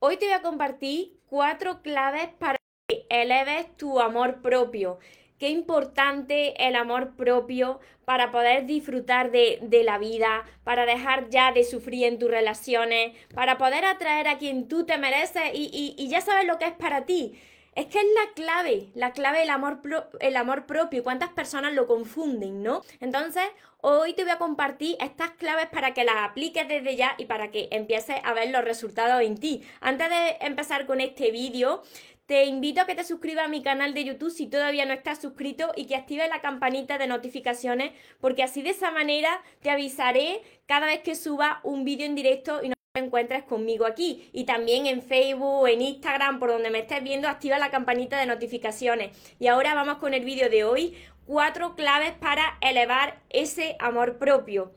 Hoy te voy a compartir cuatro claves para que eleves tu amor propio. Qué importante el amor propio para poder disfrutar de, la vida, para dejar ya de sufrir en tus relaciones, para poder atraer a quien tú te mereces y, y ya sabes lo que es para ti. Es que es la clave, la clave del amor, el amor propio. ¿Cuántas personas lo confunden, no? Entonces, hoy te voy a compartir estas claves para que las apliques desde ya y para que empieces a ver los resultados en ti. Antes de empezar con este vídeo, te invito a que te suscribas a mi canal de YouTube si todavía no estás suscrito y que actives la campanita de notificaciones porque así de esa manera te avisaré cada vez que suba un vídeo en directo y no encuentres conmigo aquí y también en Facebook, en Instagram, por donde me estés viendo, activa la campanita de notificaciones. Y ahora vamos con el vídeo de hoy, cuatro claves para elevar ese amor propio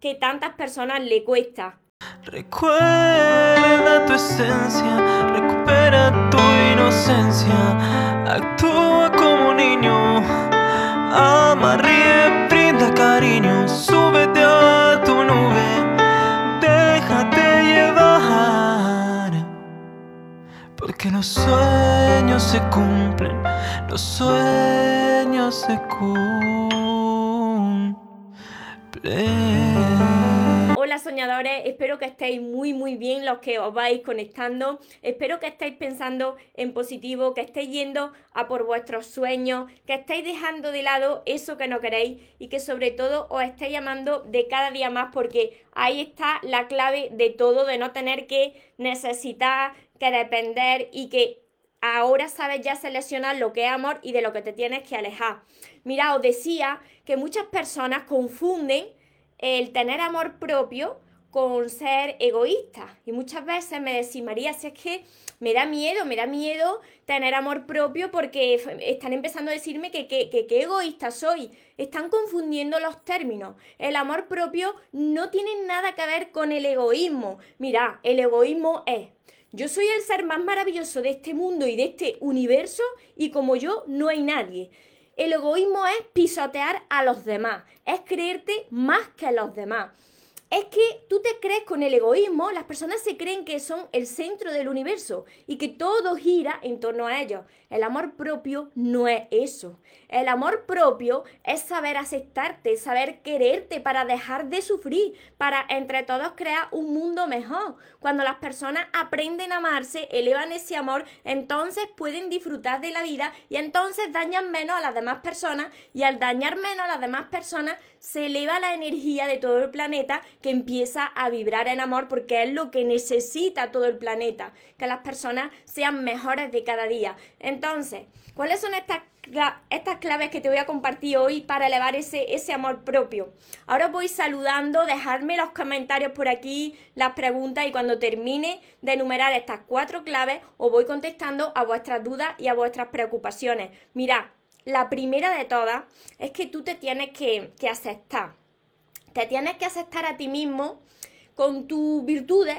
que tantas personas le cuesta. Recuerda tu esencia, recupera tu inocencia, actúa como niño, ama, ríe, brinda cariño, súbete a tu nube Que los sueños se cumplen, los sueños se cumplen. Hola soñadores, espero que estéis muy muy bien los que os vais conectando, espero que estéis pensando en positivo, que estéis yendo a por vuestros sueños, que estéis dejando de lado eso que no queréis y que sobre todo os estéis llamando de cada día más porque ahí está la clave de todo, de no tener que necesitar que depender y que ahora sabes ya seleccionar lo que es amor y de lo que te tienes que alejar. Mira, os decía que muchas personas confunden el tener amor propio con ser egoísta. Y muchas veces me decís, María, si es que me da miedo, me da miedo tener amor propio porque están empezando a decirme que qué egoísta soy. Están confundiendo los términos. El amor propio no tiene nada que ver con el egoísmo. Mira, el egoísmo es yo soy el ser más maravilloso de este mundo y de este universo y como yo no hay nadie. El egoísmo es pisotear a los demás, es creerte más que a los demás es que tú te crees con el egoísmo, las personas se creen que son el centro del universo y que todo gira en torno a ellos. El amor propio no es eso. El amor propio es saber aceptarte, saber quererte para dejar de sufrir, para entre todos crear un mundo mejor. Cuando las personas aprenden a amarse, elevan ese amor, entonces pueden disfrutar de la vida y entonces dañan menos a las demás personas y al dañar menos a las demás personas se eleva la energía de todo el planeta que empieza a vibrar en amor porque es lo que necesita todo el planeta, que las personas sean mejores de cada día. Entonces, ¿cuáles son estas, estas claves que te voy a compartir hoy para elevar ese, ese amor propio? Ahora voy saludando, dejarme los comentarios por aquí, las preguntas y cuando termine de enumerar estas cuatro claves os voy contestando a vuestras dudas y a vuestras preocupaciones. Mirad, la primera de todas es que tú te tienes que, que aceptar. Te tienes que aceptar a ti mismo con tus virtudes,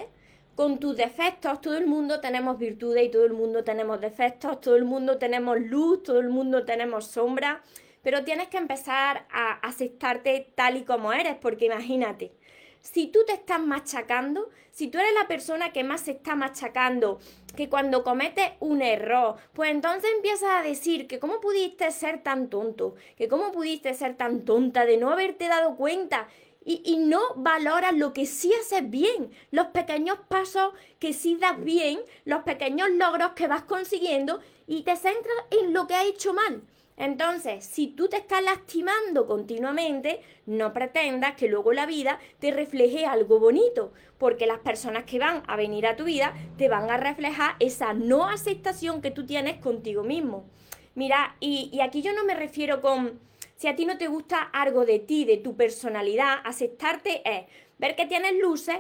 con tus defectos. Todo el mundo tenemos virtudes y todo el mundo tenemos defectos, todo el mundo tenemos luz, todo el mundo tenemos sombra. Pero tienes que empezar a aceptarte tal y como eres, porque imagínate, si tú te estás machacando, si tú eres la persona que más se está machacando, que cuando cometes un error, pues entonces empiezas a decir que cómo pudiste ser tan tonto, que cómo pudiste ser tan tonta de no haberte dado cuenta y, no valoras lo que sí haces bien, los pequeños pasos que sí das bien, los pequeños logros que vas consiguiendo y te centras en lo que has hecho mal. Entonces, si tú te estás lastimando continuamente, no pretendas que luego la vida te refleje algo bonito, porque las personas que van a venir a tu vida te van a reflejar esa no aceptación que tú tienes contigo mismo. Mira, y, aquí yo no me refiero con si a ti no te gusta algo de ti, de tu personalidad, aceptarte es ver que tienes luces,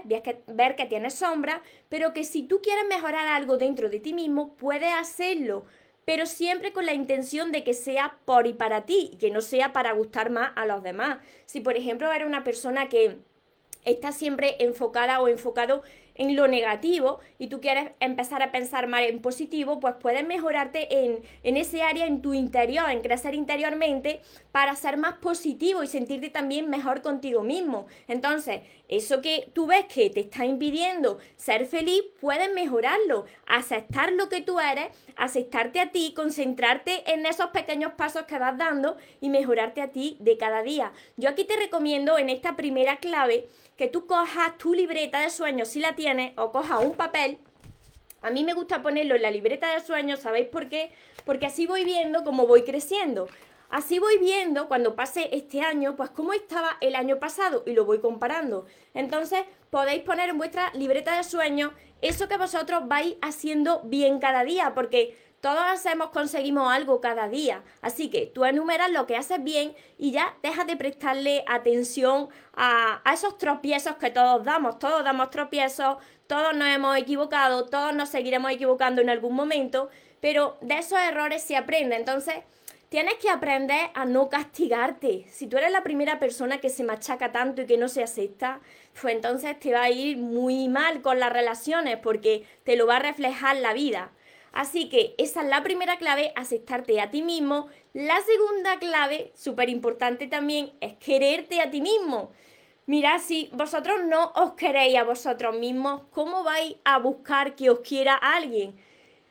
ver que tienes sombras, pero que si tú quieres mejorar algo dentro de ti mismo, puedes hacerlo, pero siempre con la intención de que sea por y para ti, que no sea para gustar más a los demás. Si por ejemplo eres una persona que está siempre enfocada o enfocado en lo negativo y tú quieres empezar a pensar más en positivo, pues puedes mejorarte en, en ese área, en tu interior, en crecer interiormente para ser más positivo y sentirte también mejor contigo mismo. Entonces, eso que tú ves que te está impidiendo ser feliz, puedes mejorarlo, aceptar lo que tú eres, aceptarte a ti, concentrarte en esos pequeños pasos que vas dando y mejorarte a ti de cada día. Yo aquí te recomiendo en esta primera clave que tú cojas tu libreta de sueños si la tienes o cojas un papel. A mí me gusta ponerlo en la libreta de sueños, ¿sabéis por qué? Porque así voy viendo cómo voy creciendo. Así voy viendo cuando pase este año, pues cómo estaba el año pasado y lo voy comparando. Entonces podéis poner en vuestra libreta de sueños eso que vosotros vais haciendo bien cada día, porque todos hacemos, conseguimos algo cada día. Así que tú enumeras lo que haces bien y ya dejas de prestarle atención a, a, esos tropiezos que todos damos. Todos damos tropiezos, todos nos hemos equivocado, todos nos seguiremos equivocando en algún momento, pero de esos errores se aprende. Entonces, Tienes que aprender a no castigarte. Si tú eres la primera persona que se machaca tanto y que no se acepta, pues entonces te va a ir muy mal con las relaciones porque te lo va a reflejar la vida. Así que esa es la primera clave, aceptarte a ti mismo. La segunda clave, súper importante también, es quererte a ti mismo. Mirad, si vosotros no os queréis a vosotros mismos, ¿cómo vais a buscar que os quiera alguien?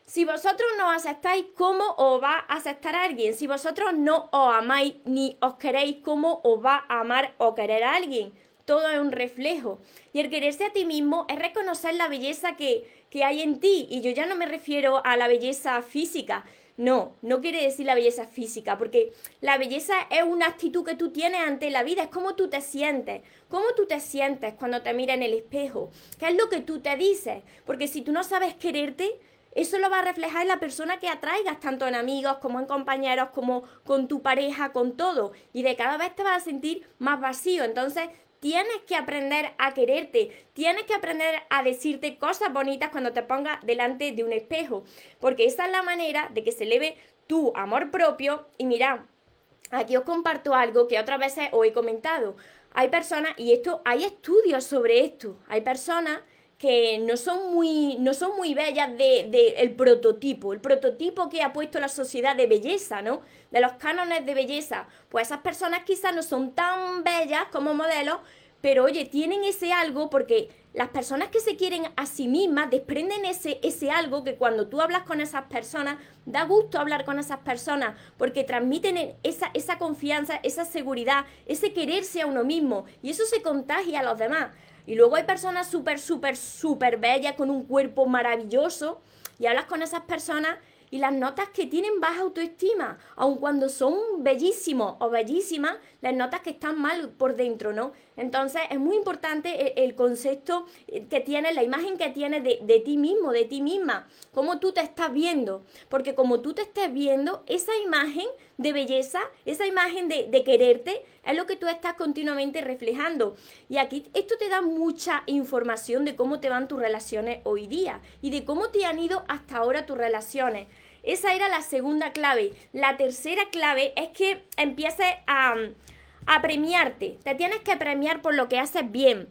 Si vosotros no aceptáis, ¿cómo os va a aceptar alguien? Si vosotros no os amáis ni os queréis, ¿cómo os va a amar o querer a alguien? Todo es un reflejo. Y el quererse a ti mismo es reconocer la belleza que, que hay en ti. Y yo ya no me refiero a la belleza física. No, no quiere decir la belleza física, porque la belleza es una actitud que tú tienes ante la vida, es como tú te sientes, cómo tú te sientes cuando te miras en el espejo, qué es lo que tú te dices, porque si tú no sabes quererte, eso lo va a reflejar en la persona que atraigas, tanto en amigos como en compañeros, como con tu pareja, con todo. Y de cada vez te vas a sentir más vacío. Entonces, tienes que aprender a quererte, tienes que aprender a decirte cosas bonitas cuando te pongas delante de un espejo, porque esa es la manera de que se eleve tu amor propio. Y mira, aquí os comparto algo que otras veces os he comentado. Hay personas, y esto, hay estudios sobre esto, hay personas que no son muy, no son muy bellas de, de, el prototipo, el prototipo que ha puesto la sociedad de belleza, ¿no? De los cánones de belleza. Pues esas personas quizás no son tan bellas como modelos, pero oye, tienen ese algo porque las personas que se quieren a sí mismas desprenden ese, ese algo que cuando tú hablas con esas personas, da gusto hablar con esas personas porque transmiten esa, esa confianza, esa seguridad, ese quererse a uno mismo y eso se contagia a los demás. Y luego hay personas súper, súper, súper bellas con un cuerpo maravilloso y hablas con esas personas y las notas que tienen baja autoestima, aun cuando son bellísimos o bellísimas, las notas que están mal por dentro, ¿no? Entonces es muy importante el, concepto que tienes, la imagen que tienes de, ti mismo, de ti misma, cómo tú te estás viendo, porque como tú te estés viendo, esa imagen de belleza, esa imagen de quererte, es lo que tú estás continuamente reflejando. Y aquí esto te da mucha información de cómo te van tus relaciones hoy día y de cómo te han ido hasta ahora tus relaciones. Esa era la segunda clave. La tercera clave es que empieces a, a premiarte. Te tienes que premiar por lo que haces bien.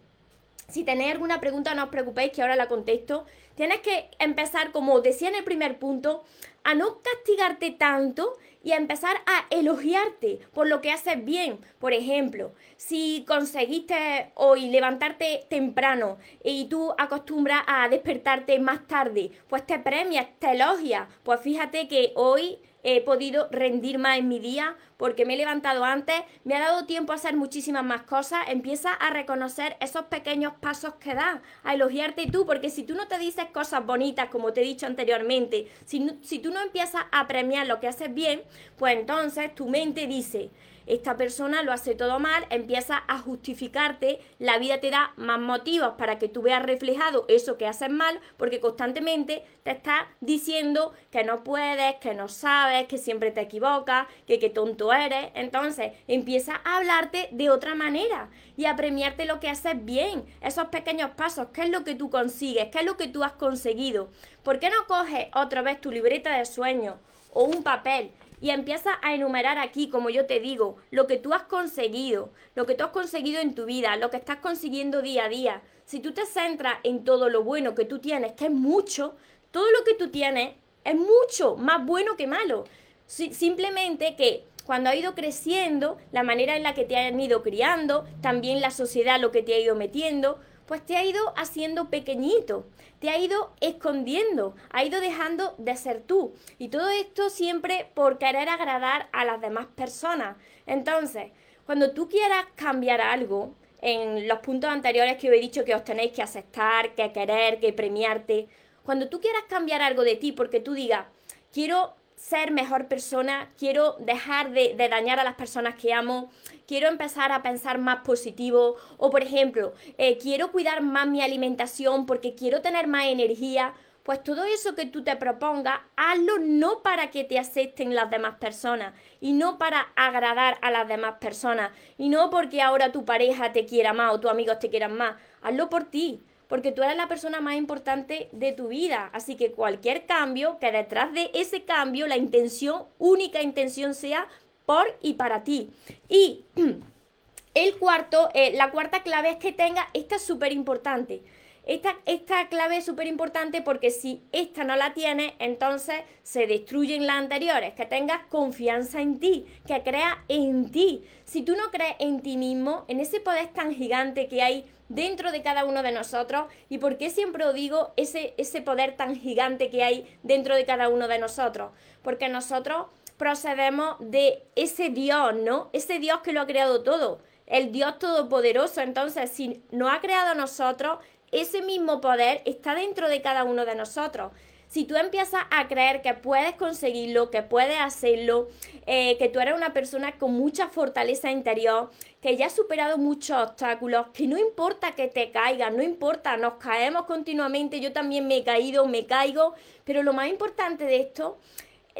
Si tenéis alguna pregunta, no os preocupéis que ahora la contesto. Tienes que empezar, como decía en el primer punto, a no castigarte tanto y a empezar a elogiarte por lo que haces bien. Por ejemplo, si conseguiste hoy levantarte temprano y tú acostumbras a despertarte más tarde, pues te premias, te elogias. Pues fíjate que hoy he podido rendir más en mi día porque me he levantado antes, me ha dado tiempo a hacer muchísimas más cosas, empieza a reconocer esos pequeños pasos que das, a elogiarte tú, porque si tú no te dices cosas bonitas, como te he dicho anteriormente, si, si tú no empiezas a premiar lo que haces bien, pues entonces tu mente dice, esta persona lo hace todo mal, empieza a justificarte, la vida te da más motivos para que tú veas reflejado eso que haces mal, porque constantemente te está diciendo que no puedes, que no sabes, que siempre te equivocas, que qué tonto eres. Entonces empieza a hablarte de otra manera y a premiarte lo que haces bien, esos pequeños pasos, qué es lo que tú consigues, qué es lo que tú has conseguido. ¿Por qué no coges otra vez tu libreta de sueños o un papel y empiezas a enumerar aquí, como yo te digo, lo que tú has conseguido, lo que tú has conseguido en tu vida, lo que estás consiguiendo día a día. Si tú te centras en todo lo bueno que tú tienes, que es mucho, todo lo que tú tienes es mucho más bueno que malo. simplemente que cuando ha ido creciendo, la manera en la que te han ido criando, también la sociedad lo que te ha ido metiendo, pues te ha ido haciendo pequeñito, te ha ido escondiendo, ha ido dejando de ser tú. Y todo esto siempre por querer agradar a las demás personas. Entonces, cuando tú quieras cambiar algo, en los puntos anteriores que he dicho que os tenéis que aceptar, que querer, que premiarte, cuando tú quieras cambiar algo de ti porque tú digas, quiero ser mejor persona, quiero dejar de, dañar a las personas que amo, quiero empezar a pensar más positivo o por ejemplo, eh, quiero cuidar más mi alimentación porque quiero tener más energía, pues todo eso que tú te propongas, hazlo no para que te acepten las demás personas y no para agradar a las demás personas y no porque ahora tu pareja te quiera más o tus amigos te quieran más, hazlo por ti porque tú eres la persona más importante de tu vida. Así que cualquier cambio, que detrás de ese cambio la intención, única intención sea por y para ti. Y el cuarto, eh, la cuarta clave es que tenga, esta es súper importante. Esta, esta, clave es súper importante porque si esta no la tienes, entonces se destruyen las anteriores. Que tengas confianza en ti, que creas en ti. Si tú no crees en ti mismo, en ese poder tan gigante que hay dentro de cada uno de nosotros. ¿Y por qué siempre os digo ese, ese poder tan gigante que hay dentro de cada uno de nosotros? Porque nosotros procedemos de ese Dios, ¿no? Ese Dios que lo ha creado todo, el Dios todopoderoso. Entonces, si no ha creado a nosotros, ese mismo poder está dentro de cada uno de nosotros si tú empiezas a creer que puedes conseguirlo, que puedes hacerlo, eh, que tú eres una persona con mucha fortaleza interior, que ya has superado muchos obstáculos, que no importa que te caigas, no importa, nos caemos continuamente, yo también me he caído, me caigo, pero lo más importante de esto,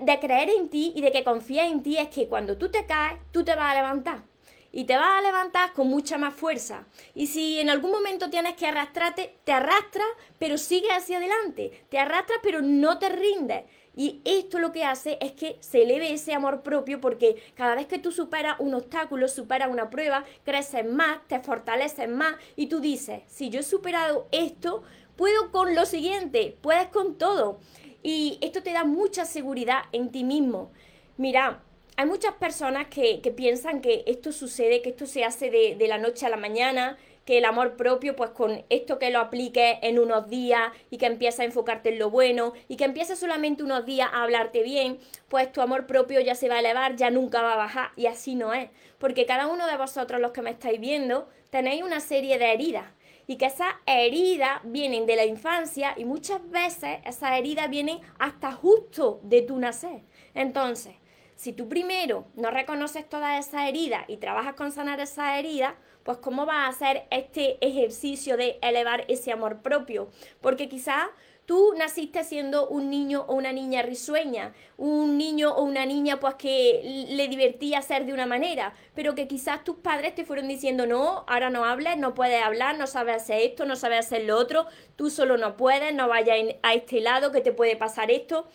de creer en ti y de que confíes en ti, es que cuando tú te caes, tú te vas a levantar y te vas a levantar con mucha más fuerza. Y si en algún momento tienes que arrastrarte, te arrastras, pero sigue hacia adelante. Te arrastras, pero no te rindes. Y esto lo que hace es que se eleve ese amor propio porque cada vez que tú superas un obstáculo, superas una prueba, creces más, te fortaleces más y tú dices, si yo he superado esto, puedo con lo siguiente, puedes con todo. Y esto te da mucha seguridad en ti mismo. Mira, hay muchas personas que, piensan que esto sucede, que esto se hace de, la noche a la mañana, que el amor propio, pues con esto que lo apliques en unos días y que empieces a enfocarte en lo bueno y que empieces solamente unos días a hablarte bien, pues tu amor propio ya se va a elevar, ya nunca va a bajar y así no es. Porque cada uno de vosotros los que me estáis viendo tenéis una serie de heridas y que esas heridas vienen de la infancia y muchas veces esas heridas vienen hasta justo de tu nacer. Entonces, si tú primero no reconoces todas esas heridas y trabajas con sanar esas heridas, pues cómo vas a hacer este ejercicio de elevar ese amor propio. Porque quizás tú naciste siendo un niño o una niña risueña, un niño o una niña pues que le divertía ser de una manera, pero que quizás tus padres te fueron diciendo, no, ahora no hables, no puedes hablar, no sabes hacer esto, no sabes hacer lo otro, tú solo no puedes, no vayas a este lado, que te puede pasar esto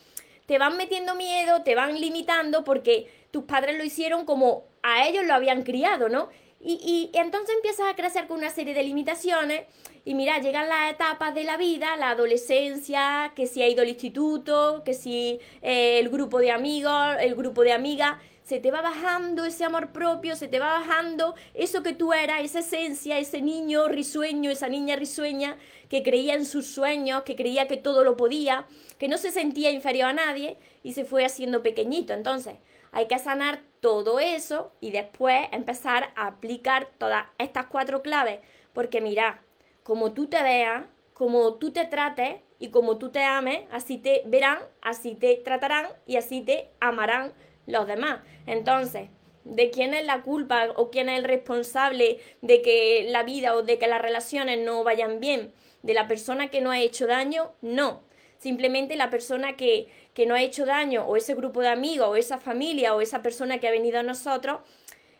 te van metiendo miedo, te van limitando porque tus padres lo hicieron como a ellos lo habían criado, ¿no? Y, entonces empiezas a crecer con una serie de limitaciones y mira, llegan las etapas de la vida, la adolescencia, que si ha ido al instituto, que si eh, el grupo de amigos, el grupo de amigas, se te va bajando ese amor propio, se te va bajando eso que tú eras, esa esencia, ese niño risueño, esa niña risueña que creía en sus sueños, que creía que todo lo podía que no se sentía inferior a nadie y se fue haciendo pequeñito. Entonces, hay que sanar todo eso y después empezar a aplicar todas estas cuatro claves. Porque mira, como tú te veas, como tú te trates y como tú te ames, así te verán, así te tratarán y así te amarán los demás. Entonces, ¿de quién es la culpa o quién es el responsable de que la vida o de que las relaciones no vayan bien? ¿De la persona que no ha hecho daño? No. Simplemente la persona que, no ha hecho daño, o ese grupo de amigos, o esa familia, o esa persona que ha venido a nosotros,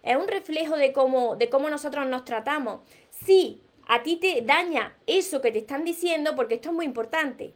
es un reflejo de cómo, de cómo nosotros nos tratamos. Si a ti te daña eso que te están diciendo, porque esto es muy importante.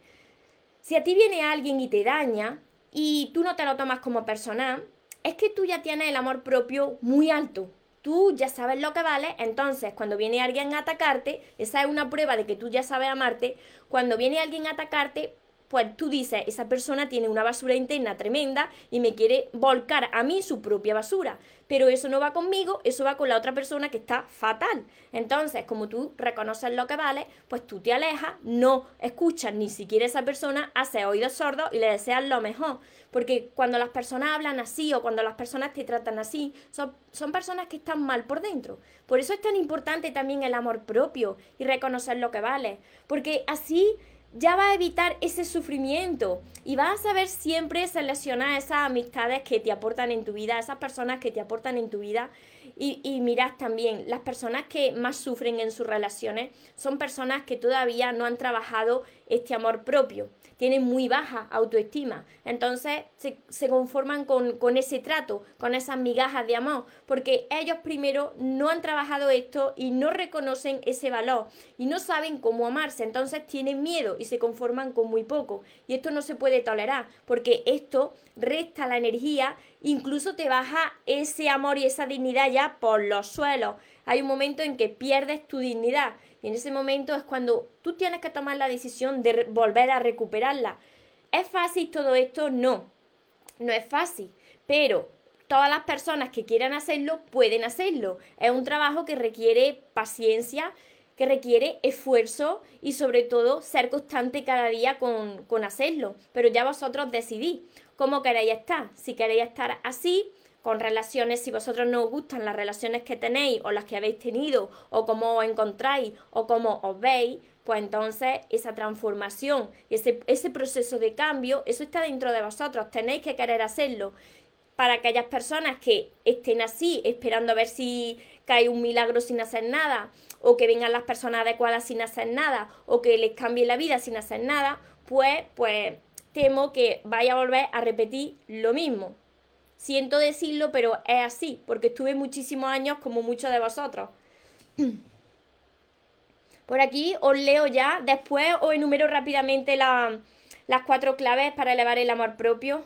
Si a ti viene alguien y te daña, y tú no te lo tomas como personal, es que tú ya tienes el amor propio muy alto. Tú ya sabes lo que vale, entonces cuando viene alguien a atacarte, esa es una prueba de que tú ya sabes amarte, cuando viene alguien a atacarte, pues tú dices, esa persona tiene una basura interna tremenda y me quiere volcar a mí su propia basura. Pero eso no va conmigo, eso va con la otra persona que está fatal. Entonces, como tú reconoces lo que vale, pues tú te alejas, no escuchas ni siquiera a esa persona, haces oídos sordos y le deseas lo mejor. Porque cuando las personas hablan así o cuando las personas te tratan así, son, son personas que están mal por dentro. Por eso es tan importante también el amor propio y reconocer lo que vale. Porque así ya va a evitar ese sufrimiento y vas a saber siempre seleccionar esas amistades que te aportan en tu vida, esas personas que te aportan en tu vida. Y, y mirad también, las personas que más sufren en sus relaciones son personas que todavía no han trabajado este amor propio tienen muy baja autoestima. Entonces se, conforman con, con, ese trato, con esas migajas de amor, porque ellos primero no han trabajado esto y no reconocen ese valor y no saben cómo amarse. Entonces tienen miedo y se conforman con muy poco. Y esto no se puede tolerar, porque esto resta la energía, incluso te baja ese amor y esa dignidad ya por los suelos. Hay un momento en que pierdes tu dignidad y en ese momento es cuando tú tienes que tomar la decisión de volver a recuperarla. ¿Es fácil todo esto? No, no es fácil, pero todas las personas que quieran hacerlo pueden hacerlo. Es un trabajo que requiere paciencia, que requiere esfuerzo y sobre todo ser constante cada día con, con hacerlo. Pero ya vosotros decidís cómo queréis estar. Si queréis estar así, con relaciones, si vosotros no os gustan las relaciones que tenéis o las que habéis tenido o cómo os encontráis o cómo os veis, pues entonces esa transformación, ese, ese proceso de cambio, eso está dentro de vosotros, tenéis que querer hacerlo. Para aquellas personas que estén así, esperando a ver si cae un milagro sin hacer nada, o que vengan las personas adecuadas sin hacer nada, o que les cambie la vida sin hacer nada, pues, pues temo que vaya a volver a repetir lo mismo. Siento decirlo, pero es así, porque estuve muchísimos años como muchos de vosotros. Por aquí os leo ya, después os enumero rápidamente las cuatro claves para elevar el amor propio.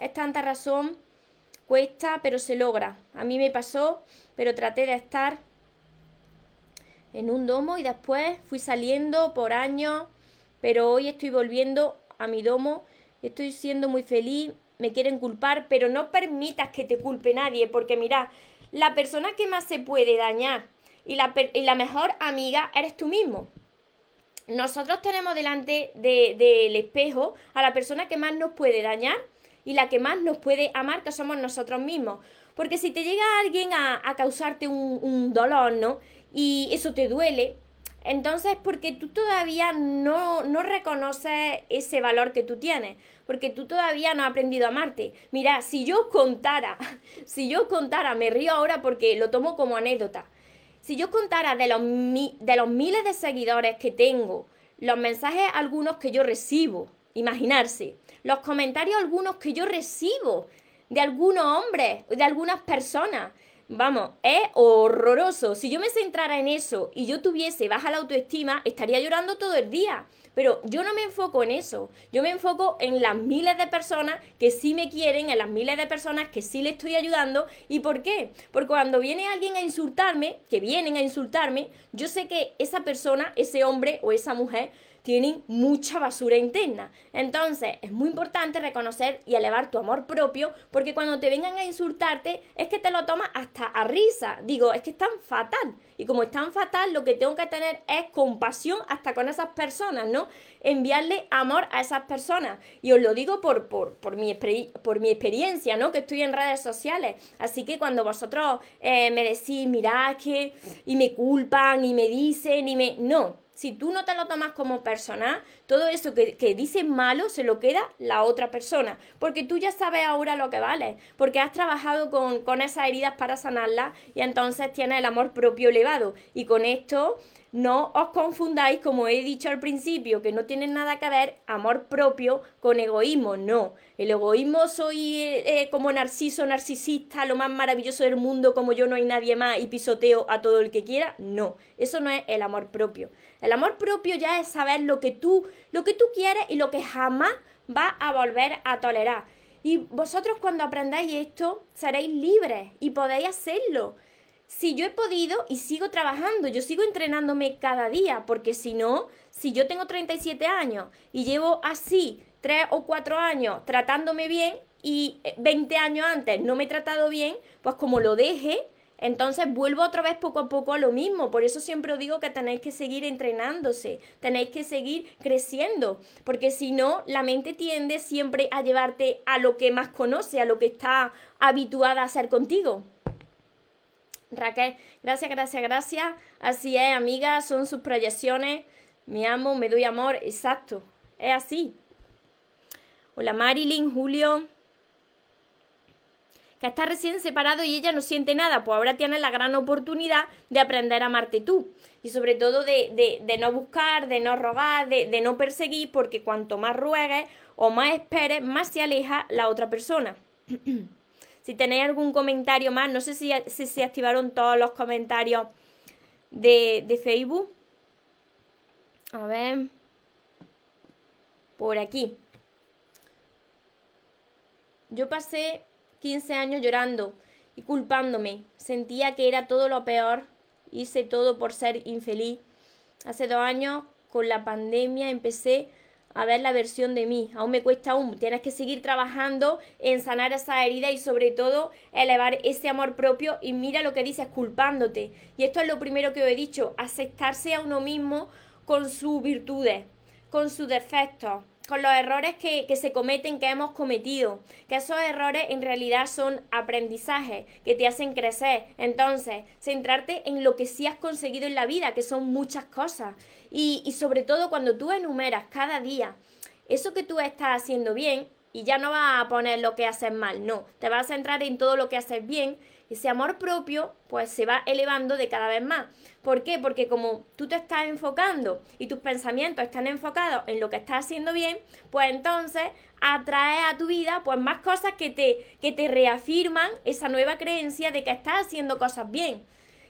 Es tanta razón, cuesta, pero se logra. A mí me pasó, pero traté de estar en un domo y después fui saliendo por años, pero hoy estoy volviendo a mi domo, estoy siendo muy feliz, me quieren culpar, pero no permitas que te culpe nadie, porque mira, la persona que más se puede dañar y la, y la mejor amiga eres tú mismo. Nosotros tenemos delante del espejo a la persona que más nos puede dañar y la que más nos puede amar, que somos nosotros mismos. Porque si te llega alguien a, causarte un, un dolor, ¿no? Y eso te duele, entonces, porque tú todavía no, no reconoces ese valor que tú tienes, porque tú todavía no has aprendido a amarte. Mira, si yo contara, si yo contara, me río ahora porque lo tomo como anécdota, si yo contara de los, de los miles de seguidores que tengo, los mensajes algunos que yo recibo, imaginarse, los comentarios algunos que yo recibo de algunos hombres, de algunas personas, Vamos, es horroroso. Si yo me centrara en eso y yo tuviese baja la autoestima, estaría llorando todo el día. Pero yo no me enfoco en eso. Yo me enfoco en las miles de personas que sí me quieren, en las miles de personas que sí le estoy ayudando. ¿Y por qué? Porque cuando viene alguien a insultarme, que vienen a insultarme, yo sé que esa persona, ese hombre o esa mujer, tienen mucha basura interna. Entonces, es muy importante reconocer y elevar tu amor propio, porque cuando te vengan a insultarte, es que te lo tomas hasta a risa. Digo, es que es tan fatal. Y como es tan fatal, lo que tengo que tener es compasión hasta con esas personas, ¿no? Enviarle amor a esas personas. Y os lo digo por, por, por, mi, por mi experiencia, ¿no? Que estoy en redes sociales. Así que cuando vosotros eh, me decís, mirad que, y me culpan, y me dicen, y me... No, si tú no te lo tomas como persona, todo eso que, que dices malo se lo queda la otra persona, porque tú ya sabes ahora lo que vale, porque has trabajado con, con esas heridas para sanarlas y entonces tienes el amor propio elevado. Y con esto no os confundáis, como he dicho al principio, que no tiene nada que ver amor propio con egoísmo, no. El egoísmo soy eh, eh, como narciso, narcisista, lo más maravilloso del mundo, como yo no hay nadie más y pisoteo a todo el que quiera, no. Eso no es el amor propio. El amor propio ya es saber lo que tú, lo que tú quieres y lo que jamás vas a volver a tolerar. Y vosotros cuando aprendáis esto, seréis libres y podéis hacerlo. Si yo he podido y sigo trabajando, yo sigo entrenándome cada día, porque si no, si yo tengo 37 años y llevo así 3 o 4 años tratándome bien y 20 años antes no me he tratado bien, pues como lo deje, entonces vuelvo otra vez poco a poco a lo mismo. Por eso siempre os digo que tenéis que seguir entrenándose, tenéis que seguir creciendo, porque si no, la mente tiende siempre a llevarte a lo que más conoce, a lo que está habituada a hacer contigo. Raquel, gracias, gracias, gracias. Así es, amiga, son sus proyecciones. Me amo, me doy amor, exacto. Es así. Hola Marilyn, Julio que está recién separado y ella no siente nada, pues ahora tienes la gran oportunidad de aprender a amarte tú. Y sobre todo de, no buscar, de no robar, de, no perseguir, porque cuanto más ruegues o más esperes, más se aleja la otra persona. si tenéis algún comentario más, no sé si, se activaron todos los comentarios de, de Facebook. A ver. Por aquí. Yo pasé 15 años llorando y culpándome. Sentía que era todo lo peor. Hice todo por ser infeliz. Hace dos años, con la pandemia, empecé a ver la versión de mí. Aún me cuesta aún. Tienes que seguir trabajando en sanar esa herida y sobre todo elevar ese amor propio. Y mira lo que dices, culpándote. Y esto es lo primero que os he dicho, aceptarse a uno mismo con sus virtudes, con sus defectos, con los errores que, se cometen, que hemos cometido, que esos errores en realidad son aprendizajes que te hacen crecer. Entonces, centrarte en lo que sí has conseguido en la vida, que son muchas cosas. Y, y sobre todo cuando tú enumeras cada día eso que tú estás haciendo bien, y ya no vas a poner lo que haces mal, no, te vas a centrar en todo lo que haces bien ese amor propio pues se va elevando de cada vez más. ¿Por qué? Porque como tú te estás enfocando y tus pensamientos están enfocados en lo que estás haciendo bien, pues entonces atrae a tu vida pues más cosas que te, que te reafirman esa nueva creencia de que estás haciendo cosas bien.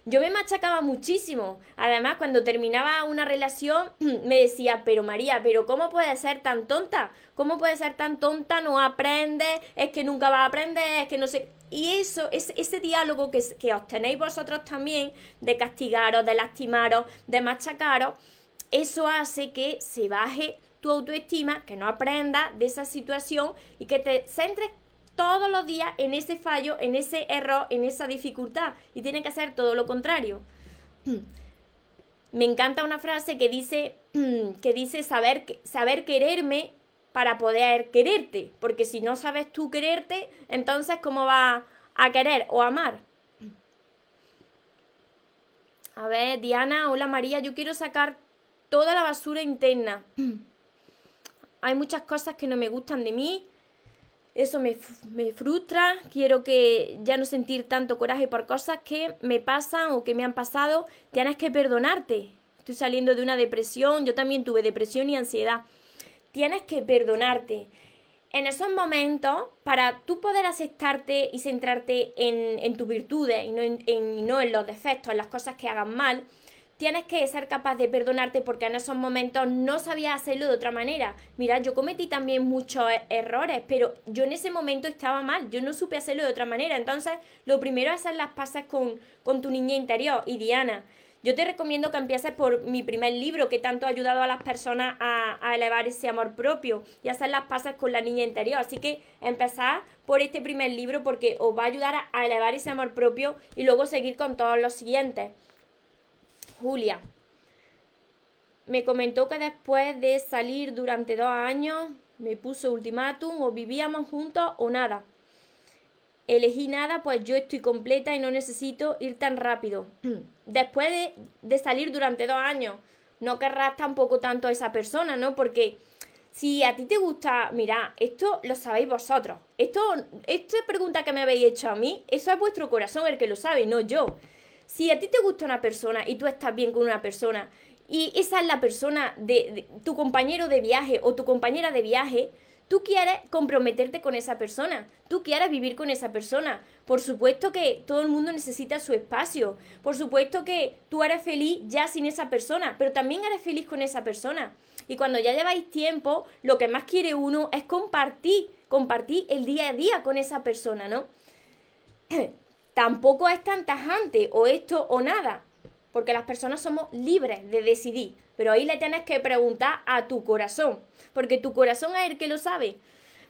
Yo me machacaba muchísimo. Además, cuando terminaba una relación, me decía, pero María, pero ¿cómo puedes ser tan tonta? ¿Cómo puedes ser tan tonta? No aprendes, es que nunca vas a aprender, es que no sé... Y eso, es, ese diálogo que, que os tenéis vosotros también, de castigaros, de lastimaros, de machacaros, eso hace que se baje tu autoestima, que no aprendas de esa situación y que te centres todos los días en ese fallo, en ese error, en esa dificultad. Y tiene que hacer todo lo contrario. Me encanta una frase que dice, que dice saber, saber quererme para poder quererte. Porque si no sabes tú quererte, entonces ¿cómo vas a querer o amar? A ver, Diana, hola María, yo quiero sacar toda la basura interna. Hay muchas cosas que no me gustan de mí, eso me, frustra, quiero que ya no sentir tanto coraje por cosas que me pasan o que me han pasado, tienes que perdonarte. Estoy saliendo de una depresión, yo también tuve depresión y ansiedad. Tienes que perdonarte. En esos momentos, para tú poder aceptarte y centrarte en, tus virtudes y no en, no en los defectos, en las cosas que hagan mal, tienes que ser capaz de perdonarte porque en esos momentos no sabías hacerlo de otra manera. Mira, yo cometí también muchos e-, errores, pero yo en ese momento estaba mal, yo no supe hacerlo de otra manera. Entonces, lo primero es hacer las pasas con, con tu niña interior. Y Diana, yo te recomiendo que empieces por mi primer libro, que tanto ha ayudado a las personas a, elevar ese amor propio y hacer las pasas con la niña interior. Así que empezar por este primer libro porque os va a ayudar a elevar ese amor propio y luego seguir con todos los siguientes. Julia. Me comentó que después de salir durante dos años me puso ultimátum o vivíamos juntos o nada. Elegí nada, pues yo estoy completa y no necesito ir tan rápido. Después de, salir durante dos años, no querrás tampoco tanto a esa persona, ¿no? Porque si a ti te gusta, mira, esto lo sabéis vosotros. Esto, esta pregunta que me habéis hecho a mí, eso es vuestro corazón el que lo sabe, no yo. Si a ti te gusta una persona y tú estás bien con una persona y esa es la persona de, tu compañero de viaje o tu compañera de viaje, tú quieres comprometerte con esa persona, tú quieres vivir con esa persona. Por supuesto que todo el mundo necesita su espacio, por supuesto que tú eres feliz ya sin esa persona, pero también eres feliz con esa persona. Y cuando ya lleváis tiempo, lo que más quiere uno es compartir compartir el día a día con esa persona, ¿no? Tampoco es tan tajante o esto o nada, porque las personas somos libres de decidir, pero ahí le tienes que preguntar a tu corazón, porque tu corazón es el que lo sabe.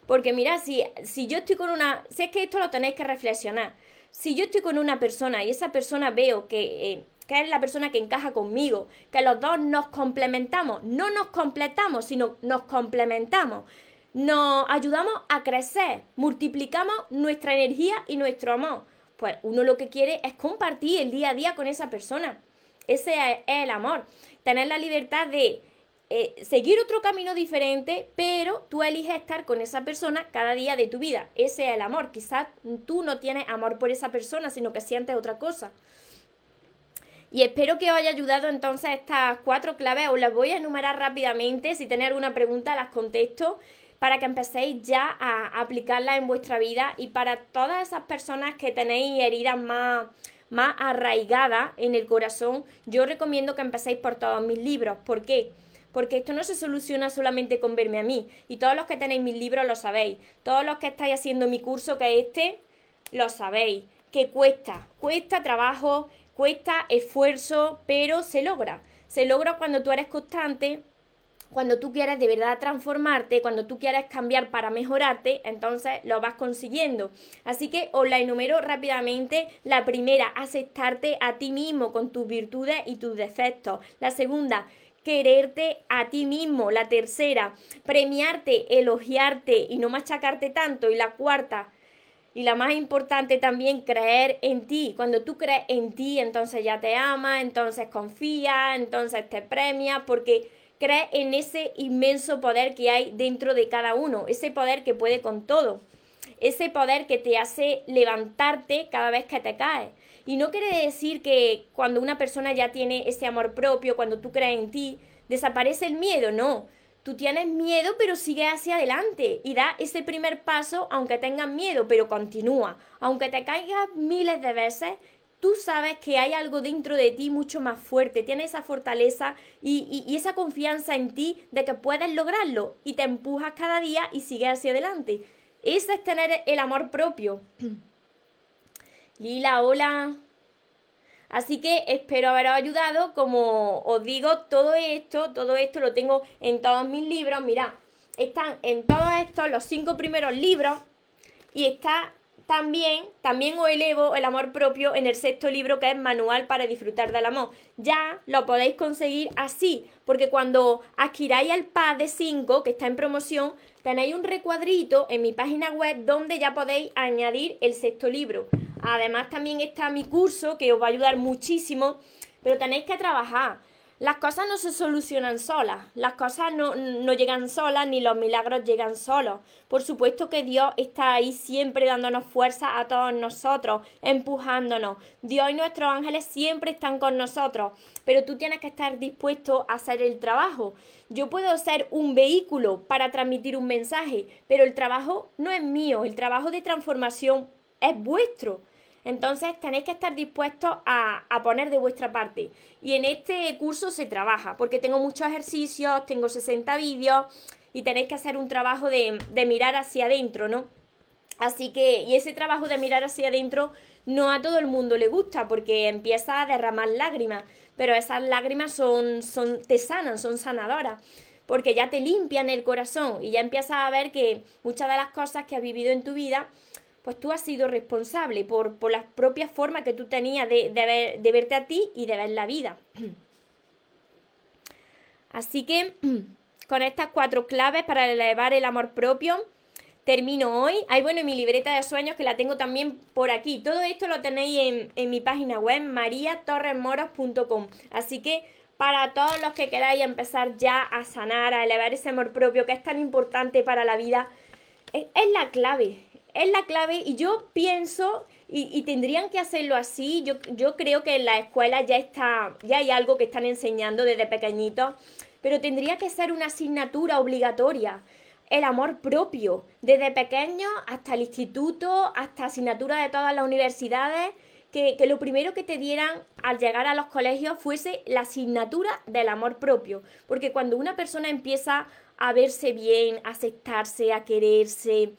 Porque mira, si, si yo estoy con una, sé que esto lo tenéis que reflexionar, si yo estoy con una persona y esa persona veo que, eh, que es la persona que encaja conmigo, que los dos nos complementamos, no nos completamos, sino nos complementamos, nos ayudamos a crecer, multiplicamos nuestra energía y nuestro amor. Uno lo que quiere es compartir el día a día con esa persona. Ese es el amor. Tener la libertad de eh, seguir otro camino diferente, pero tú eliges estar con esa persona cada día de tu vida. Ese es el amor. Quizás tú no tienes amor por esa persona, sino que sientes otra cosa. Y espero que os haya ayudado entonces estas cuatro claves. Os las voy a enumerar rápidamente. Si tenéis alguna pregunta, las contesto para que empecéis ya a aplicarlas en vuestra vida y para todas esas personas que tenéis heridas más, más arraigadas en el corazón, yo recomiendo que empecéis por todos mis libros. ¿Por qué? Porque esto no se soluciona solamente con verme a mí. Y todos los que tenéis mis libros lo sabéis. Todos los que estáis haciendo mi curso, que es este, lo sabéis. Que cuesta, cuesta trabajo, cuesta esfuerzo, pero se logra. Se logra cuando tú eres constante, cuando tú quieres de verdad transformarte, cuando tú quieres cambiar para mejorarte, entonces lo vas consiguiendo. Así que os la enumero rápidamente. La primera, aceptarte a ti mismo con tus virtudes y tus defectos. La segunda, quererte a ti mismo. La tercera, premiarte, elogiarte y no machacarte tanto. Y la cuarta, y la más importante también, creer en ti. Cuando tú crees en ti, entonces ya te ama, entonces confía, entonces te premia, porque crees en ese inmenso poder que hay dentro de cada uno, ese poder que puede con todo, ese poder que te hace levantarte cada vez que te caes. Y no quiere decir que cuando una persona ya tiene ese amor propio, cuando tú crees en ti, desaparece el miedo, no. Tú tienes miedo, pero sigue hacia adelante y da ese primer paso, aunque tengas miedo, pero continúa. Aunque te caigas miles de veces, tú sabes que hay algo dentro de ti mucho más fuerte, tienes esa fortaleza y, esa confianza en ti de que puedes lograrlo y te empujas cada día y sigues hacia adelante. Ese es tener el amor propio. Lila, hola. Así que espero haberos ayudado. Como os digo, todo esto, todo esto lo tengo en todos mis libros. Mirad, están en todos estos los cinco primeros libros y está también, también os elevo el amor propio en el sexto libro que es Manual para disfrutar del amor. Ya lo podéis conseguir así, porque cuando adquiráis el PAD de 5 que está en promoción, tenéis un recuadrito en mi página web donde ya podéis añadir el sexto libro. Además también está mi curso que os va a ayudar muchísimo, pero tenéis que trabajar. Las cosas no se solucionan solas, las cosas no, no, llegan solas ni los milagros llegan solos. Por supuesto que Dios está ahí siempre dándonos fuerza a todos nosotros, empujándonos. Dios y nuestros ángeles siempre están con nosotros, pero tú tienes que estar dispuesto a hacer el trabajo. Yo puedo ser un vehículo para transmitir un mensaje, pero el trabajo no es mío, el trabajo de transformación es vuestro. Entonces tenéis que estar dispuestos a, poner de vuestra parte. Y en este curso se trabaja, porque tengo muchos ejercicios, tengo 60 vídeos y tenéis que hacer un trabajo de, mirar hacia adentro, ¿no? Así que, y ese trabajo de mirar hacia adentro no a todo el mundo le gusta porque empieza a derramar lágrimas, pero esas lágrimas son, son, te sanan, son sanadoras, porque ya te limpian el corazón y ya empiezas a ver que muchas de las cosas que has vivido en tu vida pues tú has sido responsable por, por la propia forma que tú tenías de, de, verte a ti y de ver la vida. Así que con estas cuatro claves para elevar el amor propio, termino hoy. Hay bueno mi libreta de sueños que la tengo también por aquí. Todo esto lo tenéis en, en mi página web mariatorresmoros.com. Así que para todos los que queráis empezar ya a sanar, a elevar ese amor propio que es tan importante para la vida, es la clave es la clave y yo pienso, y, tendrían que hacerlo así, yo, yo creo que en la escuela ya está, ya hay algo que están enseñando desde pequeñitos, pero tendría que ser una asignatura obligatoria. El amor propio, desde pequeño hasta el instituto, hasta asignatura de todas las universidades, que, lo primero que te dieran al llegar a los colegios fuese la asignatura del amor propio. Porque cuando una persona empieza a verse bien, a aceptarse, a quererse,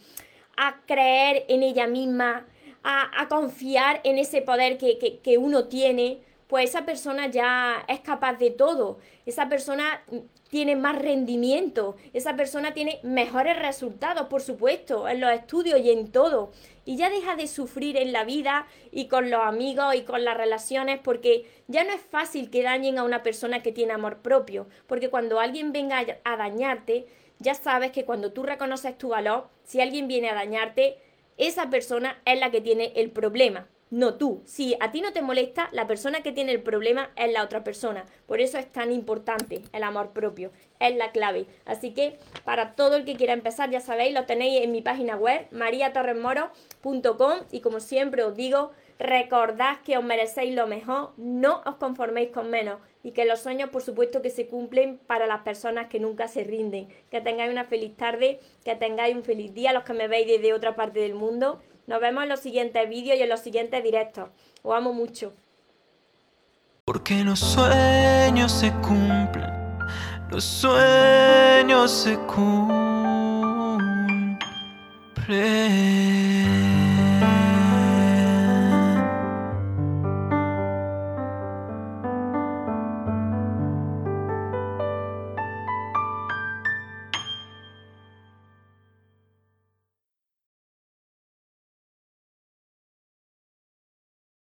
a creer en ella misma, a, confiar en ese poder que, que uno tiene, pues esa persona ya es capaz de todo. Esa persona tiene más rendimiento, esa persona tiene mejores resultados, por supuesto, en los estudios y en todo. Y ya deja de sufrir en la vida y con los amigos y con las relaciones, porque ya no es fácil que dañen a una persona que tiene amor propio, porque cuando alguien venga a dañarte, ya sabes que cuando tú reconoces tu valor, si alguien viene a dañarte, esa persona es la que tiene el problema no tú. Si a ti no te molesta, la persona que tiene el problema es la otra persona. Por eso es tan importante el amor propio. Es la clave. Así que para todo el que quiera empezar, ya sabéis, lo tenéis en mi página web, mariatorresmoro.com. Y como siempre os digo, recordad que os merecéis lo mejor, no os conforméis con menos. Y que los sueños, por supuesto, que se cumplen para las personas que nunca se rinden. Que tengáis una feliz tarde, que tengáis un feliz día, los que me veis desde otra parte del mundo. Nos vemos en los siguientes vídeos y en los siguientes directos. Os amo mucho. Porque los sueños se cumplen, los sueños se cumplen.